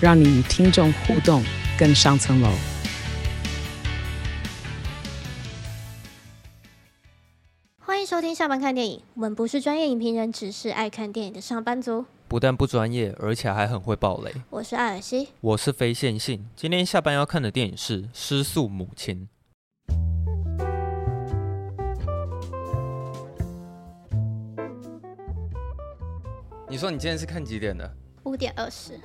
让你与听众互动更上层楼。欢迎收听下班看电影，我们不是专业影评人，只是爱看电影的上班族。不但不专业，而且还很会爆雷。我是艾尔西，我是非线性。今天下班要看的电影是《失速母亲》。你说你今天是看几点的？五点二十。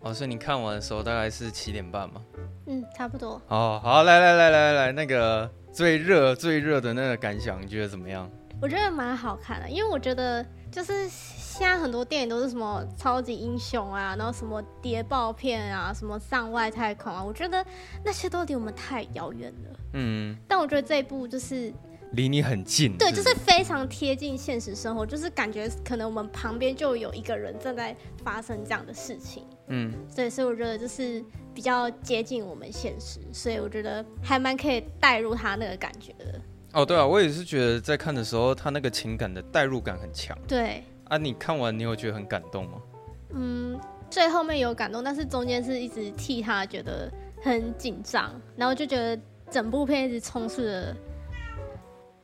哦，所以你看完的时候大概是七点半吗？嗯，差不多。哦，好，来来来来来，那个最热最热的那个感想，你觉得怎么样？我觉得蛮好看的，因为我觉得就是现在很多电影都是什么超级英雄啊，然后什么谍报片啊，什么上外太空啊，我觉得那些都离我们太遥远了。嗯。但我觉得这一部就是。离你很近，对，就是非常贴近现实生活，就是感觉可能我们旁边就有一个人正在发生这样的事情，嗯，对，所以我觉得就是比较接近我们现实，所以我觉得还蛮可以带入他那个感觉的。哦，对啊，我也是觉得在看的时候，他那个情感的代入感很强。对啊，你看完你有觉得很感动吗？嗯，最后面有感动，但是中间是一直替他觉得很紧张，然后就觉得整部片一直充斥着。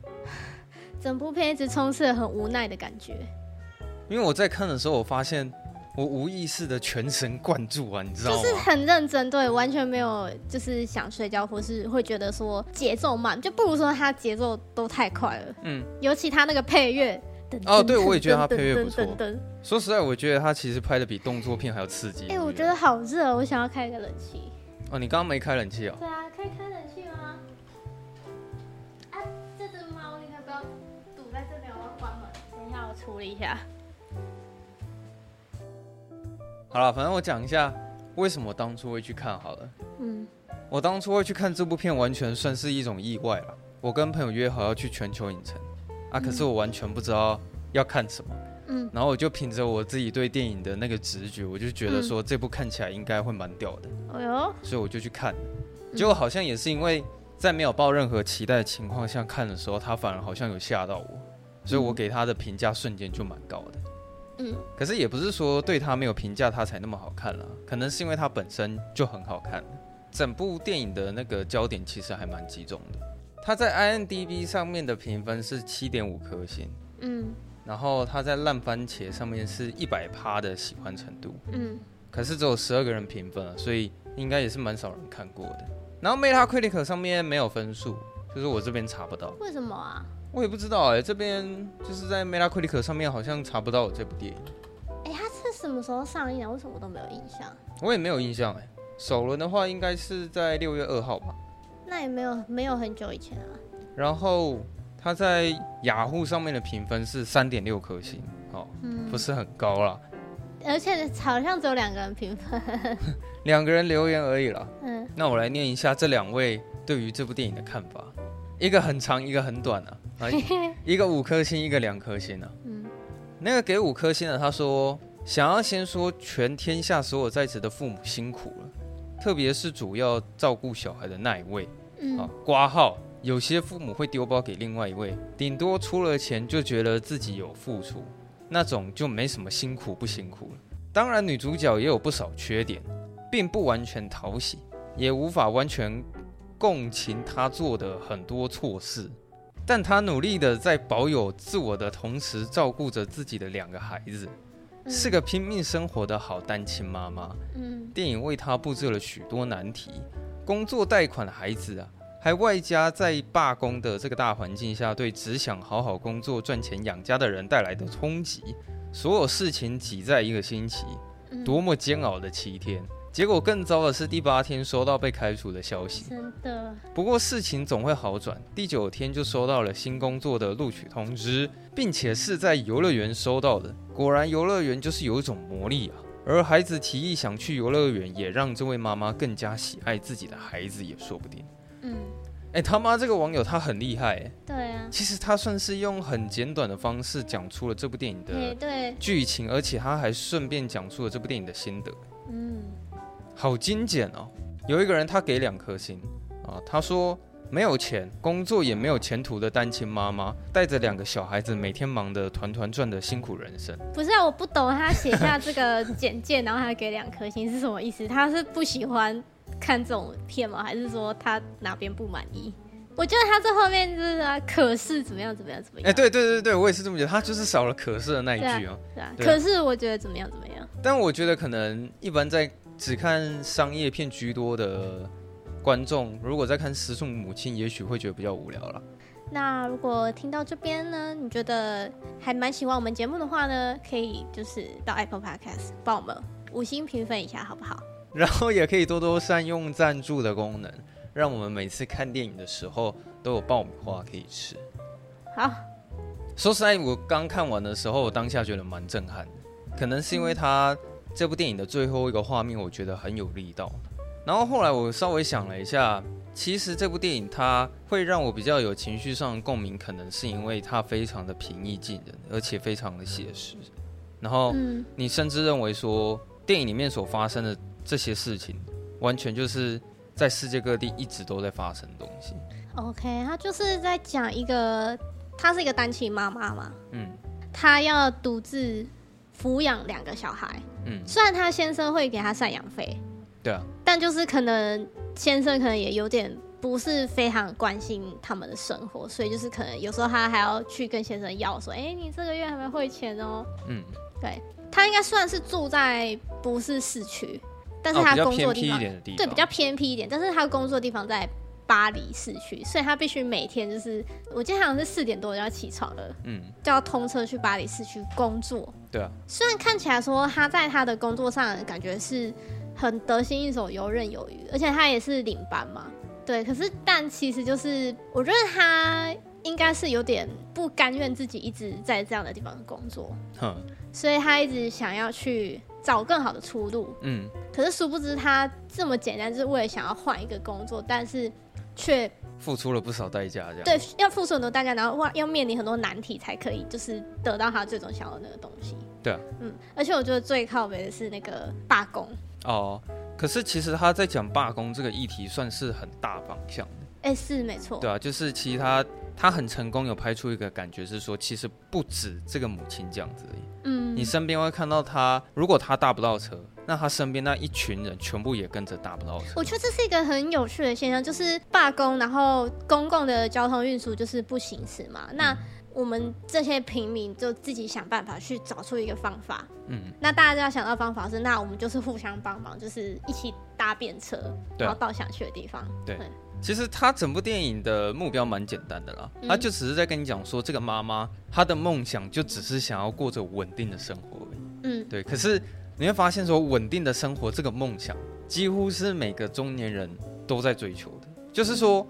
整部片一直充斥了很无奈的感觉，因为我在看的时候，我发现我无意识的全神贯注啊，你知道吗？就是很认真，对，完全没有就是想睡觉，或是会觉得说节奏慢，就不如说他节奏都太快了。嗯，尤其他那个配乐，哦，对，我也觉得他配乐不错。说实在，我觉得他其实拍的比动作片还要刺激。哎，我觉得好热，我想要开个冷气。哦，你刚刚没开冷气哦？对啊，可以开冷气吗猫你可不要堵在这边我要关门等一下我？处理一下。好了，反正我讲一下为什么我当初会去看好了。嗯，我当初会去看这部片，完全算是一种意外了。我跟朋友约好要去全球影城啊，可是我完全不知道要看什么。嗯，然后我就凭着我自己对电影的那个直觉，我就觉得说这部看起来应该会蛮屌的。哎呦，所以我就去看。结果好像也是因为在没有抱任何期待的情况下看的时候，他反而好像有吓到我。所以我给他的评价瞬间就蛮高的，嗯，可是也不是说对他没有评价他才那么好看了，可能是因为他本身就很好看。整部电影的那个焦点其实还蛮集中的。他在 IMDB 上面的评分是七点五颗星，嗯，然后他在烂番茄上面是一百趴的喜欢程度，嗯，可是只有十二个人评分，所以应该也是蛮少人看过的。然后 Metacritic 上面没有分数，就是我这边查不到。为什么啊？我也不知道哎、欸，这边就是在 Metacritic 上面好像查不到这部电影。哎、欸，它是什么时候上映的？为什么我都没有印象？我也没有印象哎、欸。首轮的话应该是在六月二号吧。那也没有没有很久以前啊。然后它在雅虎上面的评分是三点六颗星，哦，嗯、不是很高啦。而且好像只有两个人评分，两个人留言而已啦。嗯，那我来念一下这两位对于这部电影的看法，一个很长，一个很短啊。啊，一个五颗星，一个两颗星、啊。嗯，那个给五颗星的他说，想要先说全天下所有在职的父母辛苦了，特别是主要照顾小孩的那一位。嗯，啊，挂号，有些父母会丢包给另外一位，顶多出了钱就觉得自己有付出，那种就没什么辛苦不辛苦了。当然，女主角也有不少缺点，并不完全讨喜，也无法完全共情他做的很多错事。但他努力的在保有自我的同时，照顾着自己的两个孩子，是个拼命生活的好单亲妈妈。嗯，电影为他布置了许多难题，工作贷款的孩子啊，还外加在罢工的这个大环境下，对只想好好工作赚钱养家的人带来的冲击，所有事情挤在一个星期，多么煎熬的七天。结果更糟的是，第八天收到被开除的消息。真的。不过事情总会好转，第九天就收到了新工作的录取通知，并且是在游乐园收到的。果然，游乐园就是有一种魔力啊，而孩子提议想去游乐园，也让这位妈妈更加喜爱自己的孩子，也说不定。嗯，哎，他妈这个网友他很厉害，哎，对啊，其实他算是用很简短的方式讲出了这部电影的剧情，而且他还顺便讲出了这部电影的心得。嗯，好精简哦。有一个人他给两颗星啊，他说。没有钱，工作也没有前途的单亲妈妈，带着两个小孩子，每天忙得团团转的辛苦人生。不是啊，我不懂他写下这个简介，然后还给两颗星是什么意思？他是不喜欢看这种片吗？还是说他哪边不满意？我觉得他这后面就是啊，可是怎么样怎么样怎么样？哎、欸，对对对对，我也是这么觉得，他就是少了可是的那一句哦。对啊，对啊，可是我觉得怎么样怎么样？但我觉得可能一般在只看商业片居多的。观众如果在看《失速母亲》，也许会觉得比较无聊了。那如果听到这边呢，你觉得还蛮喜欢我们节目的话呢，可以就是到 Apple Podcast 帮我们五星评分一下，好不好？然后也可以多多善用赞助的功能，让我们每次看电影的时候都有爆米花可以吃。好，说实在，我刚看完的时候，我当下觉得蛮震撼的，可能是因为他这部电影的最后一个画面，我觉得很有力道。然后后来我稍微想了一下，其实这部电影它会让我比较有情绪上的共鸣，可能是因为它非常的平易近人，而且非常的写实。然后你甚至认为说，电影里面所发生的这些事情，完全就是在世界各地一直都在发生的东西。OK，他就是在讲一个，她是一个单亲妈妈嘛，嗯，她要独自抚养两个小孩，嗯，虽然他先生会给他赡养费。对啊，但就是可能先生可能也有点不是非常关心他们的生活，所以就是可能有时候他还要去跟先生要说，哎、欸，你这个月还没汇钱哦。嗯，对，他应该算是住在不是市区，但是他工作地方，哦、地方。对，比较偏僻一点，但是他工作地方在巴黎市区，所以他必须每天就是，我记得好像是四点多就要起床了，嗯，就要通车去巴黎市区工作。对啊，虽然看起来说他在他的工作上感觉是。很得心应手、游刃有余，而且他也是领班嘛，对。可是，但其实就是，我觉得他应该是有点不甘愿自己一直在这样的地方工作，哼。所以他一直想要去找更好的出路，嗯。可是殊不知，他这么简单，就是为了想要换一个工作，但是却付出了不少代价，这样。对，要付出很多代价，然后哇，要面临很多难题，才可以就是得到他最终想要的那个东西。对啊，嗯。而且我觉得最靠北的是那个罢工。哦，可是其实他在讲罢工这个议题算是很大方向的，哎、欸，是没错，对啊，就是其实他他很成功，有拍出一个感觉是说，其实不止这个母亲这样子而已，嗯，你身边会看到他，如果他搭不到车，那他身边那一群人全部也跟着打不到车。我觉得这是一个很有趣的现象，就是罢工，然后公共的交通运输就是不行驶嘛，那。嗯我们这些平民就自己想办法去找出一个方法。嗯，那大家就要想到方法是，那我们就是互相帮忙，就是一起搭便车，然后到想去的地方。对，其实他整部电影的目标蛮简单的啦，他就只是在跟你讲说，这个妈妈她的梦想就只是想要过着稳定的生活。嗯，对。可是你会发现说，稳定的生活这个梦想，几乎是每个中年人都在追求的。就是说，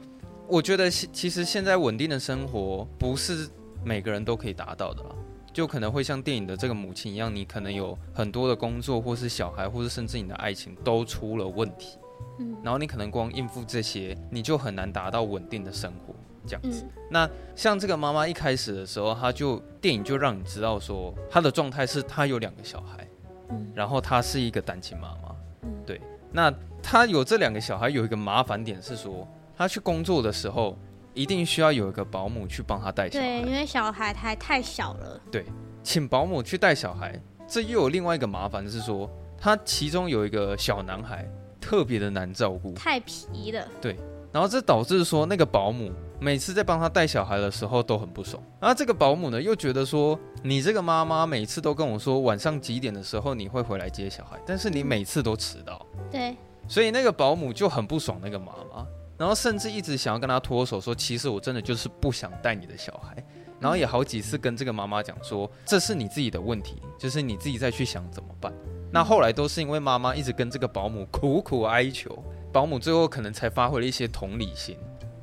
我觉得其实现在稳定的生活不是。每个人都可以达到的啦，就可能会像电影的这个母亲一样，你可能有很多的工作，或是小孩，或是甚至你的爱情都出了问题，嗯，然后你可能光应付这些，你就很难达到稳定的生活这样子。嗯、那像这个妈妈一开始的时候，她就电影就让你知道说，她的状态是她有两个小孩，嗯，然后她是一个单亲妈妈，嗯，对。那她有这两个小孩，有一个麻烦点是说，她去工作的时候。一定需要有一个保姆去帮他带小孩，对，因为小孩还太小了。对，请保姆去带小孩，这又有另外一个麻烦是说，他其中有一个小男孩特别的难照顾，太皮了。对，然后这导致说那个保姆每次在帮他带小孩的时候都很不爽，然后这个保姆呢又觉得说，你这个妈妈每次都跟我说晚上几点的时候你会回来接小孩，但是你每次都迟到。对，所以那个保姆就很不爽那个妈妈。然后甚至一直想要跟他脱手，说其实我真的就是不想带你的小孩。然后也好几次跟这个妈妈讲说，这是你自己的问题，就是你自己再去想怎么办。那后来都是因为妈妈一直跟这个保姆苦苦哀求，保姆最后可能才发挥了一些同理心，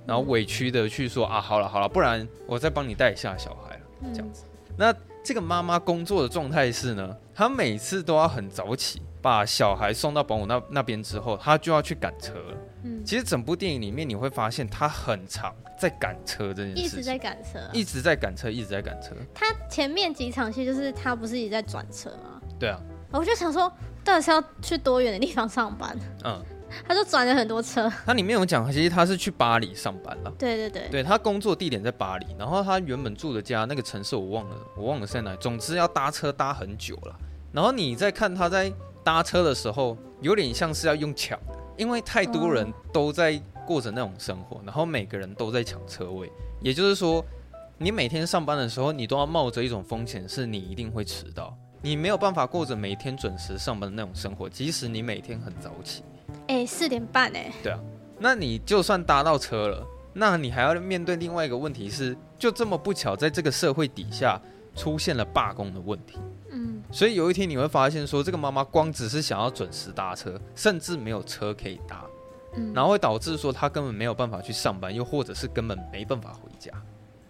然后委屈的去说啊，好了好了，不然我再帮你带一下小孩了，这样子。那这个妈妈工作的状态是呢，她每次都要很早起，把小孩送到保姆那那边之后，她就要去赶车了。嗯，其实整部电影里面你会发现，她很长在赶车这件事，一直在赶车，一直在赶车，一直在赶车。她前面几场戏就是她不是一直在转车吗？对啊，我就想说，到底是要去多远的地方上班？嗯。他就转了很多车。他里面有讲，其实他是去巴黎上班了。对对对，对他工作地点在巴黎，然后他原本住的家那个城市我忘了，我忘了在哪。总之要搭车搭很久了。然后你在看他在搭车的时候，有点像是要用抢，因为太多人都在过着那种生活，然后每个人都在抢车位。也就是说，你每天上班的时候，你都要冒着一种风险，是你一定会迟到，你没有办法过着每天准时上班的那种生活，即使你每天很早起。哎，四点半哎。对啊，那你就算搭到车了，那你还要面对另外一个问题是，就这么不巧，在这个社会底下出现了罢工的问题。嗯，所以有一天你会发现，说这个妈妈光只是想要准时搭车，甚至没有车可以搭，嗯，然后会导致说她根本没有办法去上班，又或者是根本没办法回家。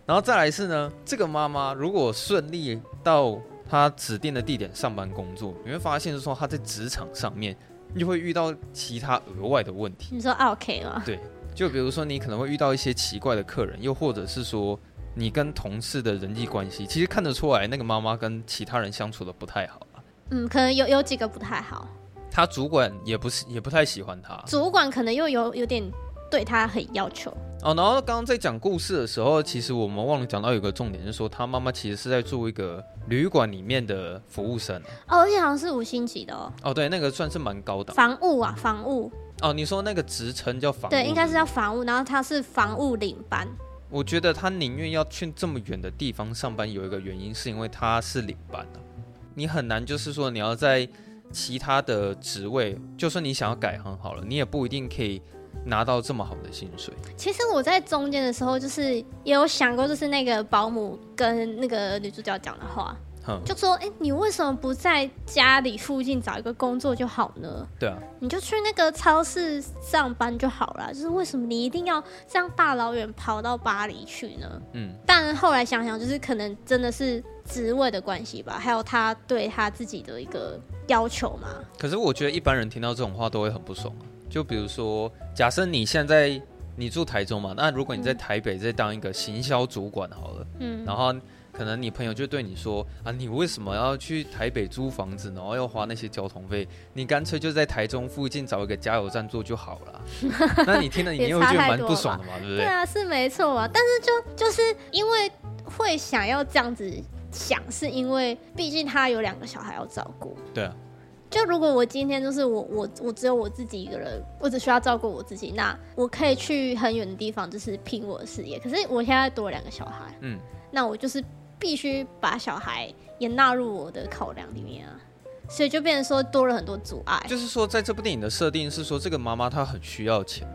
然后再来是呢，这个妈妈如果顺利到她指定的地点上班工作，你会发现说她在职场上面。你就会遇到其他额外的问题。你说 OK 吗？对，就比如说你可能会遇到一些奇怪的客人，又或者是说你跟同事的人际关系，其实看得出来那个妈妈跟其他人相处的不太好啊。嗯，可能有有几个不太好。他主管也不是也不太喜欢他。主管可能又有有点。对他很要求哦，然后刚刚在讲故事的时候，其实我们忘了讲到有个重点，就是说他妈妈其实是在做一个旅馆里面的服务生哦，而且好像是五星级的哦。哦，对，那个算是蛮高的房务啊，房务。哦，你说那个职称叫房务？对，应该是叫房务，然后他是房务领班。我觉得他宁愿要去这么远的地方上班，有一个原因是因为他是领班啊，你很难就是说你要在其他的职位，就算你想要改行好了，你也不一定可以。拿到这么好的薪水，其实我在中间的时候，就是也有想过，就是那个保姆跟那个女主角讲的话，嗯、就说：“哎、欸，你为什么不在家里附近找一个工作就好呢？对啊，你就去那个超市上班就好了。就是为什么你一定要这样大老远跑到巴黎去呢？嗯，但后来想想，就是可能真的是职位的关系吧，还有他对他自己的一个要求嘛。可是我觉得一般人听到这种话都会很不爽。就比如说，假设你现在你住台中嘛，那如果你在台北再当一个行销主管好了，嗯，然后可能你朋友就对你说啊，你为什么要去台北租房子，然后要花那些交通费？你干脆就在台中附近找一个加油站做就好了。那你听了，你又觉得蛮不爽的嘛，对不对？对啊，是没错啊，但是就就是因为会想要这样子想，是因为毕竟他有两个小孩要照顾。对啊。就如果我今天就是我我我只有我自己一个人，我只需要照顾我自己，那我可以去很远的地方，就是拼我的事业。可是我现在多了两个小孩，嗯，那我就是必须把小孩也纳入我的考量里面啊，所以就变成说多了很多阻碍。就是说，在这部电影的设定是说，这个妈妈她很需要钱，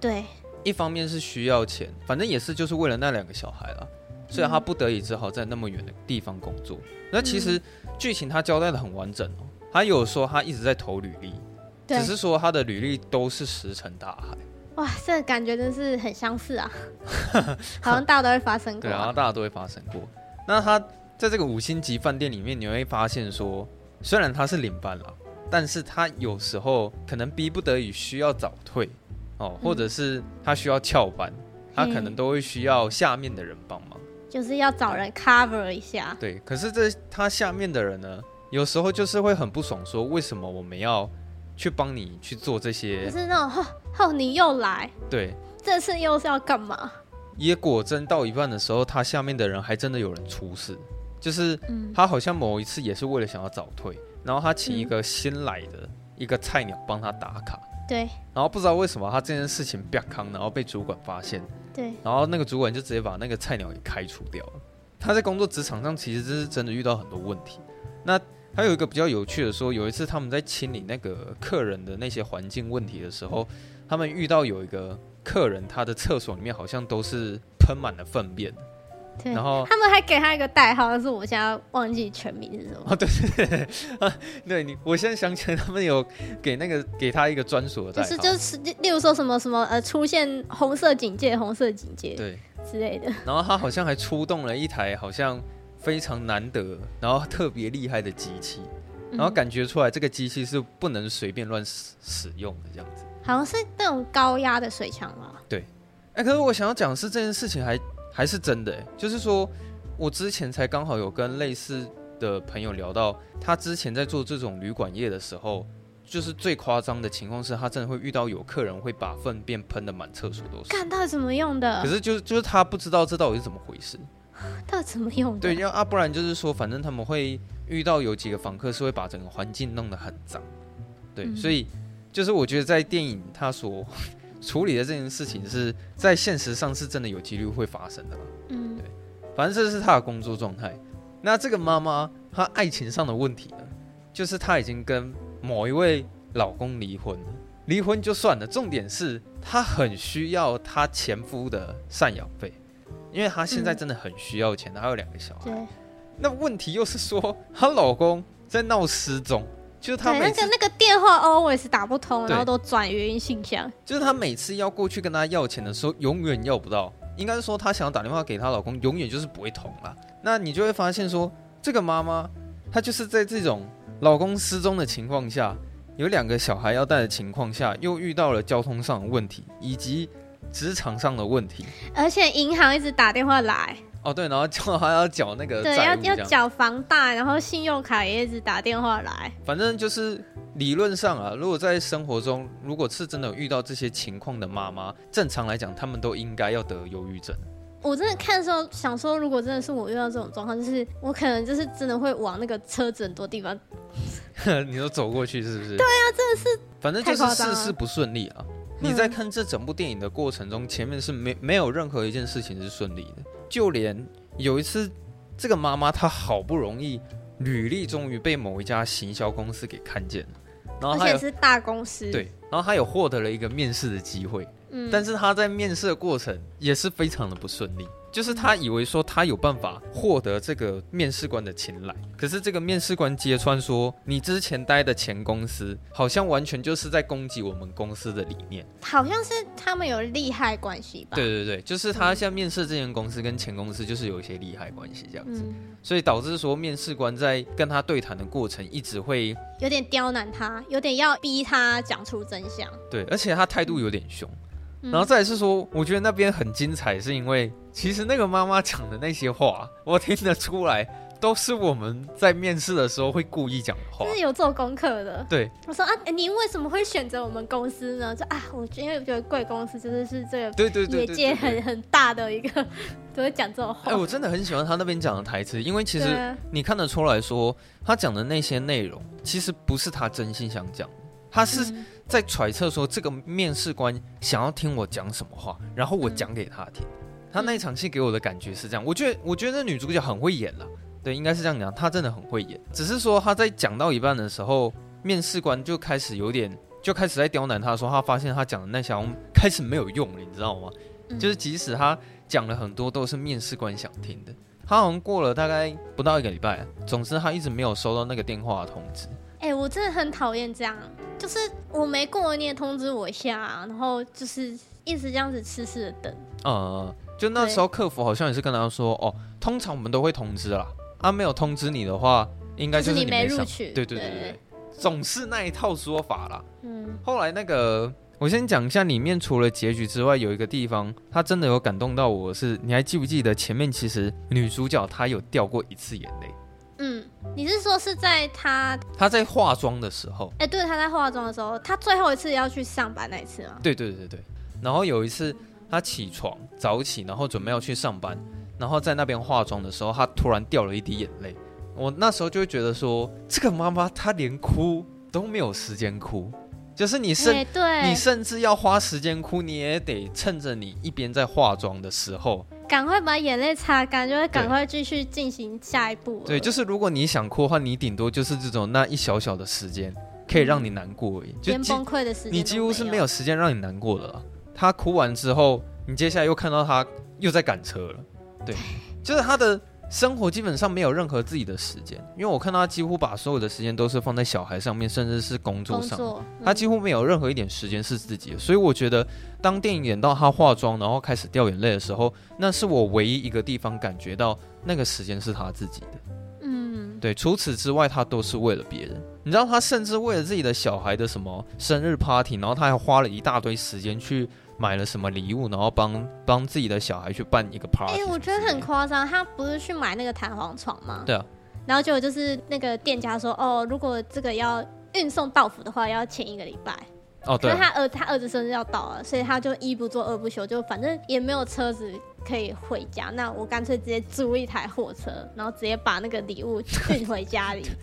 对，一方面是需要钱，反正也是就是为了那两个小孩了，所以她不得已只好在那么远的地方工作。嗯、那其实剧情她交代的很完整哦。他有说他一直在投履历，只是说他的履历都是石沉大海。哇，这个感觉真是很相似啊，好像大家都会发生过。对啊，大家都会发生过。那他在这个五星级饭店里面，你会发现说，虽然他是领班了，但是他有时候可能逼不得已需要早退哦，或者是他需要翘班，他可能都会需要下面的人帮忙，就是要找人 cover 一下。对，可是这他下面的人呢？有时候就是会很不爽，说为什么我们要去帮你去做这些？就是那种，吼吼，你又来，对，这次又是要干嘛？也果真到一半的时候，他下面的人还真的有人出事，就是他好像某一次也是为了想要早退，然后他请一个新来的一个菜鸟帮他打卡，对，然后不知道为什么他这件事情不康，然后被主管发现，对，然后那个主管就直接把那个菜鸟给开除掉了。他在工作职场上其实这是真的遇到很多问题，那。还有一个比较有趣的说，有一次他们在清理那个客人的那些环境问题的时候，他们遇到有一个客人，他的厕所里面好像都是喷满了粪便。对，然后他们还给他一个代号，但是我现在忘记全名是什么。哦，对对对，啊，对你，我现在想起来，他们有给那个给他一个专属的代号，就是就是，例如说什么什么呃，出现红色警戒，红色警戒，对之类的。然后他好像还出动了一台好像。非常难得，然后特别厉害的机器，然后感觉出来这个机器是不能随便乱使使用的这样子。好像是那种高压的水枪吗？对。哎、欸，可是我想要讲的是这件事情还还是真的，就是说我之前才刚好有跟类似的朋友聊到，他之前在做这种旅馆业的时候。就是最夸张的情况是，他真的会遇到有客人会把粪便喷的满厕所都是。看到底怎么用的？可是就是就是他不知道这到底是怎么回事。到底怎么用的？对，要啊，不然就是说，反正他们会遇到有几个访客是会把整个环境弄得很脏。对，嗯、所以就是我觉得在电影他所 处理的这件事情是在现实上是真的有几率会发生的。嗯，对，反正这是他的工作状态。那这个妈妈她爱情上的问题呢，就是她已经跟。某一位老公离婚了，离婚就算了，重点是她很需要她前夫的赡养费，因为她现在真的很需要钱，她有两个小孩。对。那问题又是说，她老公在闹失踪，就是她那个那个电话 always 打不通，然后都转语音信箱。就是她每次要过去跟她要钱的时候，永远要不到。应该是说，她想要打电话给她老公，永远就是不会通了。那你就会发现说，这个妈妈她就是在这种。老公失踪的情况下，有两个小孩要带的情况下，又遇到了交通上的问题，以及职场上的问题，而且银行一直打电话来。哦，对，然后叫他要缴那个对，要要缴房贷，然后信用卡也一直打电话来。反正就是理论上啊，如果在生活中，如果是真的有遇到这些情况的妈妈，正常来讲，他们都应该要得忧郁症。我真的看的时候想说，如果真的是我遇到这种状况，就是我可能就是真的会往那个车子很多地方。你都走过去是不是？对啊，真的是。反正就是事事不顺利啊。你在看这整部电影的过程中，前面是没没有任何一件事情是顺利的。就连有一次，这个妈妈她好不容易履历终于被某一家行销公司给看见了，然后而且是大公司。对，然后她有获得了一个面试的机会。嗯，但是他在面试的过程也是非常的不顺利。就是他以为说他有办法获得这个面试官的青睐，可是这个面试官揭穿说，你之前待的前公司好像完全就是在攻击我们公司的理念，好像是他们有利害关系吧？对对对，就是他现在面试这间公司跟前公司就是有一些利害关系这样子，所以导致说面试官在跟他对谈的过程一直会有点刁难他，有点要逼他讲出真相。对，而且他态度有点凶。然后再来是说，我觉得那边很精彩，是因为其实那个妈妈讲的那些话，我听得出来，都是我们在面试的时候会故意讲的话，是有做功课的。对，我说啊，你为什么会选择我们公司呢？就啊，我因为我觉得贵公司真的是这个对对对业界很很大的一个，都会讲这种话。哎，我真的很喜欢他那边讲的台词，因为其实你看得出来说，他讲的那些内容，其实不是他真心想讲。他是在揣测说，这个面试官想要听我讲什么话，然后我讲给他听。他那一场戏给我的感觉是这样，我觉得我觉得女主角很会演了，对，应该是这样讲，她真的很会演。只是说她在讲到一半的时候，面试官就开始有点就开始在刁难她，说她发现她讲的那些开始没有用了，你知道吗？就是即使她讲了很多都是面试官想听的，她好像过了大概不到一个礼拜，总之她一直没有收到那个电话的通知。哎、欸，我真的很讨厌这样。就是我没过，你也通知我一下，啊，然后就是一直这样子痴痴的等。呃，就那时候客服好像也是跟他说，哦，通常我们都会通知啦，啊，没有通知你的话，应该就是你没录取。对对对对，对总是那一套说法啦。嗯。后来那个，我先讲一下里面除了结局之外，有一个地方他真的有感动到我是，是你还记不记得前面其实女主角她有掉过一次眼泪。嗯，你是说是在他他在化妆的时候？哎、欸，对，他在化妆的时候，他最后一次要去上班那一次吗？对对对对。然后有一次他起床早起，然后准备要去上班，然后在那边化妆的时候，他突然掉了一滴眼泪。我那时候就会觉得说，这个妈妈她连哭都没有时间哭，就是你甚、欸、你甚至要花时间哭，你也得趁着你一边在化妆的时候。赶快把眼泪擦干，就会赶快继续进行下一步。对，就是如果你想哭的话，你顶多就是这种那一小小的时间，可以让你难过而已。就连崩溃的时间，你几乎是没有时间让你难过的了。他哭完之后，你接下来又看到他又在赶车了。对，就是他的生活基本上没有任何自己的时间，因为我看到他几乎把所有的时间都是放在小孩上面，甚至是工作上，作嗯、他几乎没有任何一点时间是自己的。所以我觉得，当电影演到他化妆，然后开始掉眼泪的时候，那是我唯一一个地方感觉到那个时间是他自己的。嗯，对，除此之外，他都是为了别人。你知道，他甚至为了自己的小孩的什么生日 party，然后他还花了一大堆时间去。买了什么礼物，然后帮帮自己的小孩去办一个 party。哎、欸，我觉得很夸张，他不是去买那个弹簧床吗？对啊。然后结果就是那个店家说，哦，如果这个要运送到府的话，要前一个礼拜。哦，对。他儿他儿子生日要到了，所以他就一不做二不休，就反正也没有车子可以回家，那我干脆直接租一台货车，然后直接把那个礼物运回家里。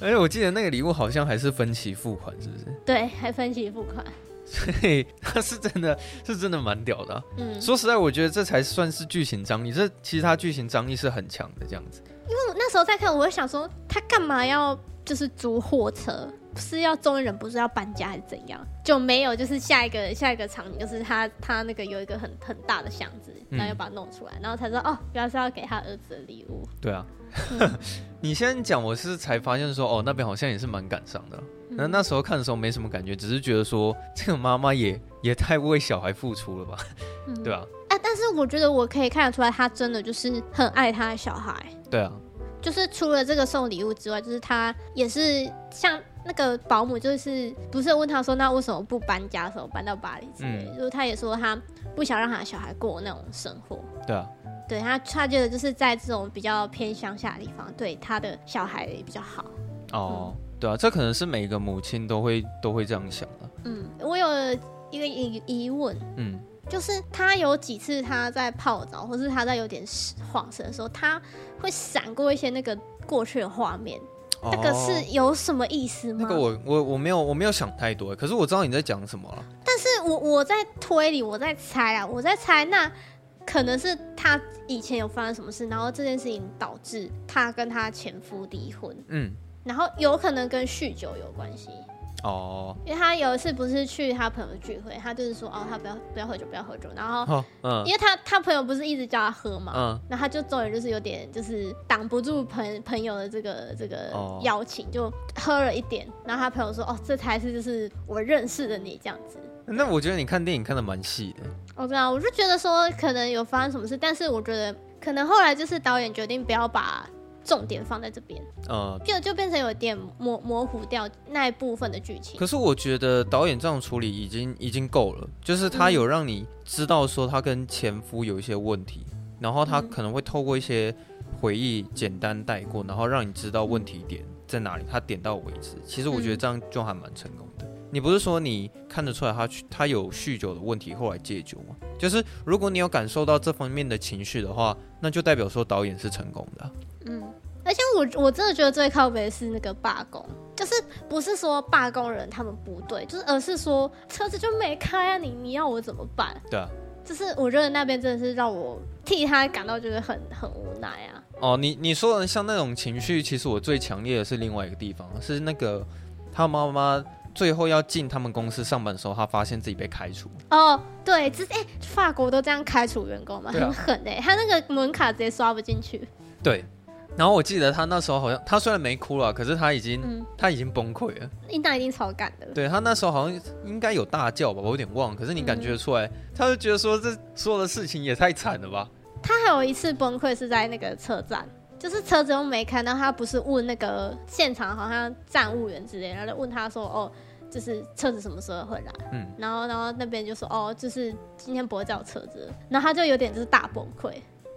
哎，我记得那个礼物好像还是分期付款，是不是？对，还分期付款。所以他是真的是真的蛮屌的、啊。嗯，说实在，我觉得这才算是剧情张力。这其实他剧情张力是很强的，这样子。因为我那时候在看，我会想说，他干嘛要就是租货车？是要终于忍不住要搬家还是怎样？就没有，就是下一个下一个场景，就是他他那个有一个很很大的箱子，然后又把它弄出来，嗯、然后才说哦，原来是要给他儿子的礼物。对啊，嗯、你先讲，我是才发现说，哦，那边好像也是蛮感伤的。那那时候看的时候没什么感觉，只是觉得说这个妈妈也也太为小孩付出了吧，嗯、对啊。啊，但是我觉得我可以看得出来，他真的就是很爱他的小孩。对啊，就是除了这个送礼物之外，就是他也是像那个保姆，就是不是问他说，那为什么不搬家的时候搬到巴黎之类的，嗯、就是他也说他不想让他小孩过那种生活。对啊，对他他觉得就是在这种比较偏乡下的地方，对他的小孩也比较好。哦。嗯对啊，这可能是每一个母亲都会都会这样想的。嗯，我有一个疑疑问，嗯，就是他有几次他在泡澡，或是他在有点恍神的时候，他会闪过一些那个过去的画面，哦、那个是有什么意思吗？那个我我我没有我没有想太多，可是我知道你在讲什么了。但是我我在推理，我在猜啊，我在猜，那可能是他以前有发生什么事，然后这件事情导致他跟他前夫离婚。嗯。然后有可能跟酗酒有关系哦，因为他有一次不是去他朋友的聚会，他就是说哦，他不要不要喝酒，不要喝酒。然后，嗯，因为他他朋友不是一直叫他喝嘛，嗯，那他就终于就是有点就是挡不住朋朋友的这个这个邀请，就喝了一点。然后他朋友说哦，这才是就是我认识的你这样子。那我觉得你看电影看的蛮细的。我知道，我就觉得说可能有发生什么事，但是我觉得可能后来就是导演决定不要把。重点放在这边，呃，就就变成有点模模糊掉那一部分的剧情。可是我觉得导演这样处理已经已经够了，就是他有让你知道说他跟前夫有一些问题，嗯、然后他可能会透过一些回忆简单带过，然后让你知道问题点在哪里，他点到为止。其实我觉得这样就还蛮成功的。嗯、你不是说你看得出来他他有酗酒的问题，后来戒酒吗？就是如果你有感受到这方面的情绪的话，那就代表说导演是成功的。我我真的觉得最靠北是那个罢工，就是不是说罢工人他们不对，就是而是说车子就没开啊，你你要我怎么办？对啊，就是我觉得那边真的是让我替他感到就是很很无奈啊。哦，你你说的像那种情绪，其实我最强烈的是另外一个地方，是那个他妈妈最后要进他们公司上班的时候，他发现自己被开除。哦，对，就是哎，法国都这样开除员工嘛，啊、很狠哎，他那个门卡直接刷不进去。对。然后我记得他那时候好像，他虽然没哭了，可是他已经、嗯、他已经崩溃了。应当已经超感的。对，他那时候好像应该有大叫吧，我有点忘。可是你感觉出来，嗯、他就觉得说这所有的事情也太惨了吧。他还有一次崩溃是在那个车站，就是车子又没开，然后他不是问那个现场好像站务员之类，然后就问他说：“哦，就是车子什么时候会来？”嗯，然后然后那边就说：“哦，就是今天不会再有车子。”然后他就有点就是大崩溃。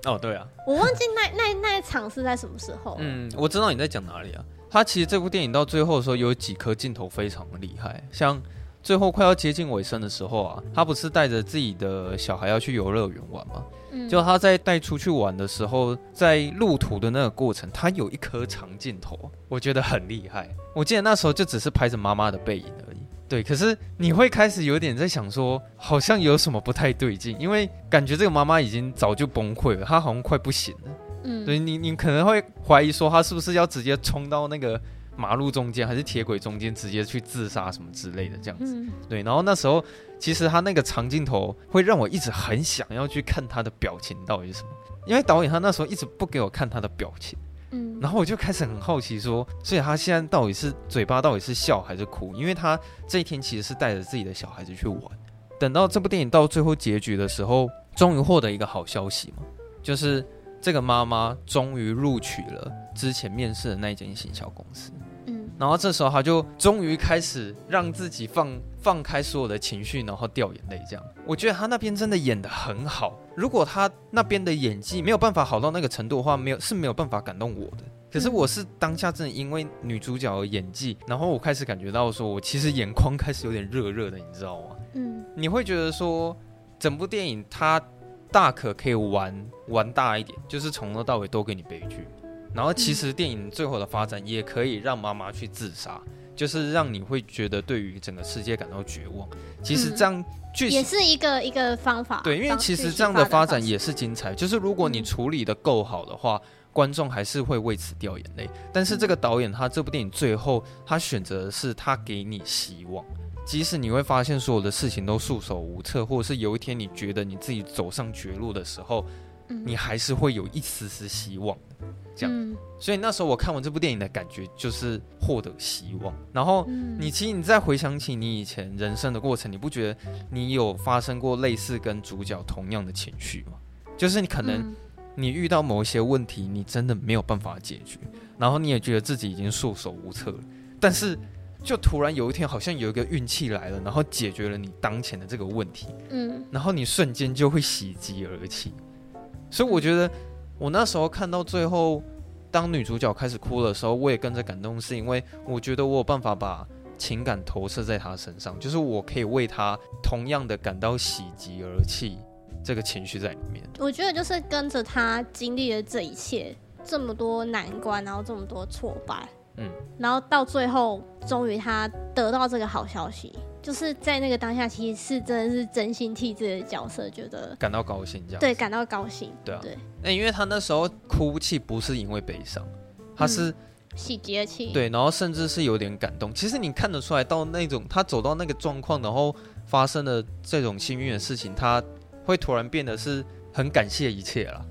哦，对啊，我忘记那那那一场是在什么时候。嗯，我知道你在讲哪里啊。他其实这部电影到最后的时候，有几颗镜头非常的厉害，像最后快要接近尾声的时候啊，他不是带着自己的小孩要去游乐园玩吗？嗯，就他在带出去玩的时候，在路途的那个过程，他有一颗长镜头，我觉得很厉害。我记得那时候就只是拍着妈妈的背影而已。对，可是你会开始有点在想说，好像有什么不太对劲，因为感觉这个妈妈已经早就崩溃了，她好像快不行了。嗯，对你，你可能会怀疑说，她是不是要直接冲到那个马路中间，还是铁轨中间直接去自杀什么之类的这样子。嗯、对，然后那时候其实她那个长镜头会让我一直很想要去看她的表情到底是什么。因为导演他那时候一直不给我看他的表情，嗯，然后我就开始很好奇说，所以他现在到底是嘴巴到底是笑还是哭？因为他这一天其实是带着自己的小孩子去玩。等到这部电影到最后结局的时候，终于获得一个好消息嘛，就是这个妈妈终于录取了之前面试的那一间行销公司。嗯然后这时候他就终于开始让自己放放开所有的情绪，然后掉眼泪。这样，我觉得他那边真的演得很好。如果他那边的演技没有办法好到那个程度的话，没有是没有办法感动我的。可是我是当下真的因为女主角的演技，然后我开始感觉到说，我其实眼眶开始有点热热的，你知道吗？嗯，你会觉得说，整部电影它大可可以玩玩大一点，就是从头到尾都给你悲剧。然后其实电影最后的发展也可以让妈妈去自杀，就是让你会觉得对于整个世界感到绝望。其实这样也是一个一个方法。对，因为其实这样的发展也是精彩。就是如果你处理的够好的话，观众还是会为此掉眼泪。但是这个导演他这部电影最后他选择的是他给你希望，即使你会发现所有的事情都束手无策，或者是有一天你觉得你自己走上绝路的时候，你还是会有一丝丝希望的。这样，嗯、所以那时候我看完这部电影的感觉就是获得希望。然后你其实你再回想起你以前人生的过程，你不觉得你有发生过类似跟主角同样的情绪吗？就是你可能你遇到某一些问题，你真的没有办法解决，然后你也觉得自己已经束手无策了。但是就突然有一天，好像有一个运气来了，然后解决了你当前的这个问题。嗯，然后你瞬间就会喜极而泣。所以我觉得。我那时候看到最后，当女主角开始哭的时候，我也跟着感动，是因为我觉得我有办法把情感投射在她身上，就是我可以为她同样的感到喜极而泣，这个情绪在里面。我觉得就是跟着她经历了这一切，这么多难关，然后这么多挫败，嗯，然后到最后，终于她得到这个好消息。就是在那个当下，其实是真的是真心替自己的角色觉得感到高兴，这样对，感到高兴，对啊，对。那因为他那时候哭泣不是因为悲伤，他是喜极而泣，对，然后甚至是有点感动。其实你看得出来，到那种他走到那个状况，然后发生的这种幸运的事情，他会突然变得是很感谢一切了。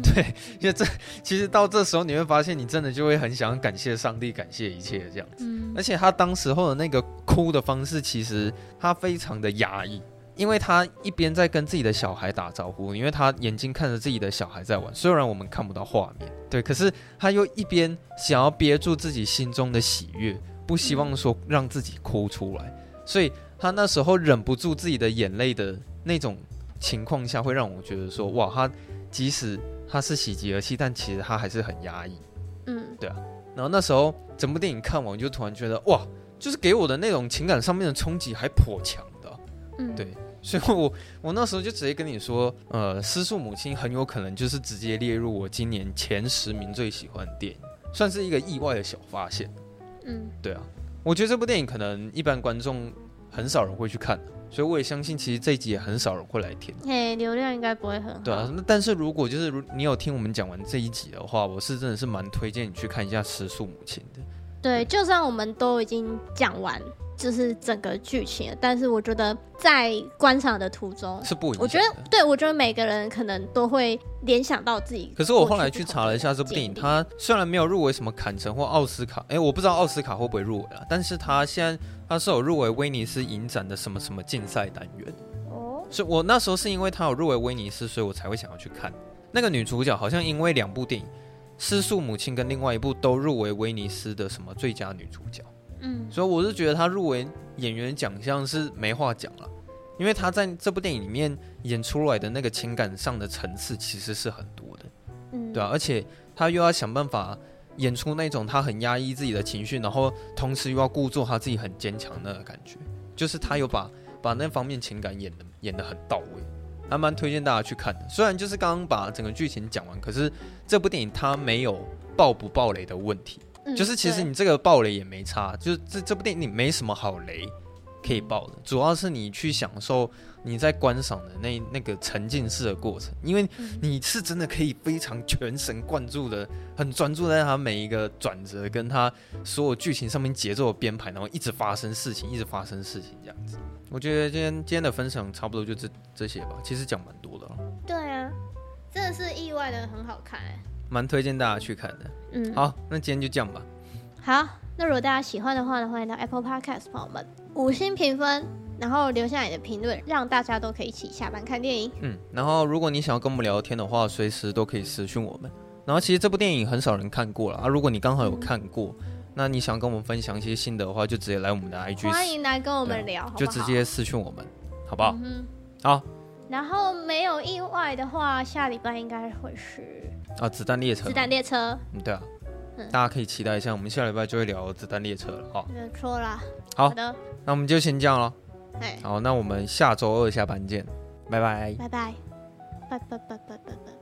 对，因为这其实到这时候你会发现，你真的就会很想感谢上帝，感谢一切这样子。嗯，而且他当时候的那个哭的方式，其实他非常的压抑，因为他一边在跟自己的小孩打招呼，因为他眼睛看着自己的小孩在玩，虽然我们看不到画面，对，可是他又一边想要憋住自己心中的喜悦，不希望说让自己哭出来，所以他那时候忍不住自己的眼泪的那种情况下，会让我觉得说，哇，他即使。他是喜极而泣，但其实他还是很压抑。嗯，对啊。然后那时候整部电影看完，我就突然觉得哇，就是给我的那种情感上面的冲击还颇强的。嗯，对。所以我我那时候就直接跟你说，呃，《失速母亲》很有可能就是直接列入我今年前十名最喜欢的电影，算是一个意外的小发现。嗯，对啊。我觉得这部电影可能一般观众很少人会去看。所以我也相信，其实这一集也很少人会来听。嘿，流量应该不会很好。对啊，那但是如果就是如你有听我们讲完这一集的话，我是真的是蛮推荐你去看一下《失速母亲》的。对，就算我们都已经讲完。就是整个剧情了，但是我觉得在观赏的途中是不一样。我觉得，对，我觉得每个人可能都会联想到自己。可是我后来去查了一下这部电影，它虽然没有入围什么坎城或奥斯卡，哎、欸，我不知道奥斯卡会不会入围啊。但是它现在它是有入围威尼斯影展的什么什么竞赛单元。哦，所以我那时候是因为他有入围威尼斯，所以我才会想要去看。那个女主角好像因为两部电影《失速母亲》跟另外一部都入围威尼斯的什么最佳女主角。嗯，所以我是觉得她入围演员奖项是没话讲了，因为她在这部电影里面演出来的那个情感上的层次其实是很多的，嗯，对啊，而且她又要想办法演出那种他很压抑自己的情绪，然后同时又要故作他自己很坚强的感觉，就是他有把把那方面情感演的演得很到位，还蛮推荐大家去看的。虽然就是刚刚把整个剧情讲完，可是这部电影它没有爆不爆雷的问题。就是其实你这个爆雷也没差，就是这这部电影你没什么好雷可以爆的，主要是你去享受你在观赏的那那个沉浸式的过程，因为你是真的可以非常全神贯注的，很专注在它每一个转折跟它所有剧情上面节奏的编排，然后一直发生事情，一直发生事情这样子。我觉得今天今天的分享差不多就这这些吧，其实讲蛮多的了。对啊。真的是意外的很好看哎，蛮推荐大家去看的。嗯，好，那今天就这样吧。好，那如果大家喜欢的话呢，欢迎到 Apple Podcast 朋友们五星评分，然后留下你的评论，让大家都可以一起下班看电影。嗯，然后如果你想要跟我们聊天的话，随时都可以私讯我们。然后其实这部电影很少人看过了啊，如果你刚好有看过，嗯、那你想跟我们分享一些心得的话，就直接来我们的 IG，欢迎来跟我们聊，就直接私讯我们，好不好？嗯、好。然后没有意外的话，下礼拜应该会是啊，子弹列车。子弹列车，嗯，对啊，嗯，大家可以期待一下，我们下礼拜就会聊子弹列车了，好。没错啦。好，好的，那我们就先这样了。对，好，那我们下周二下班见，拜拜。拜拜，拜拜拜拜拜拜拜。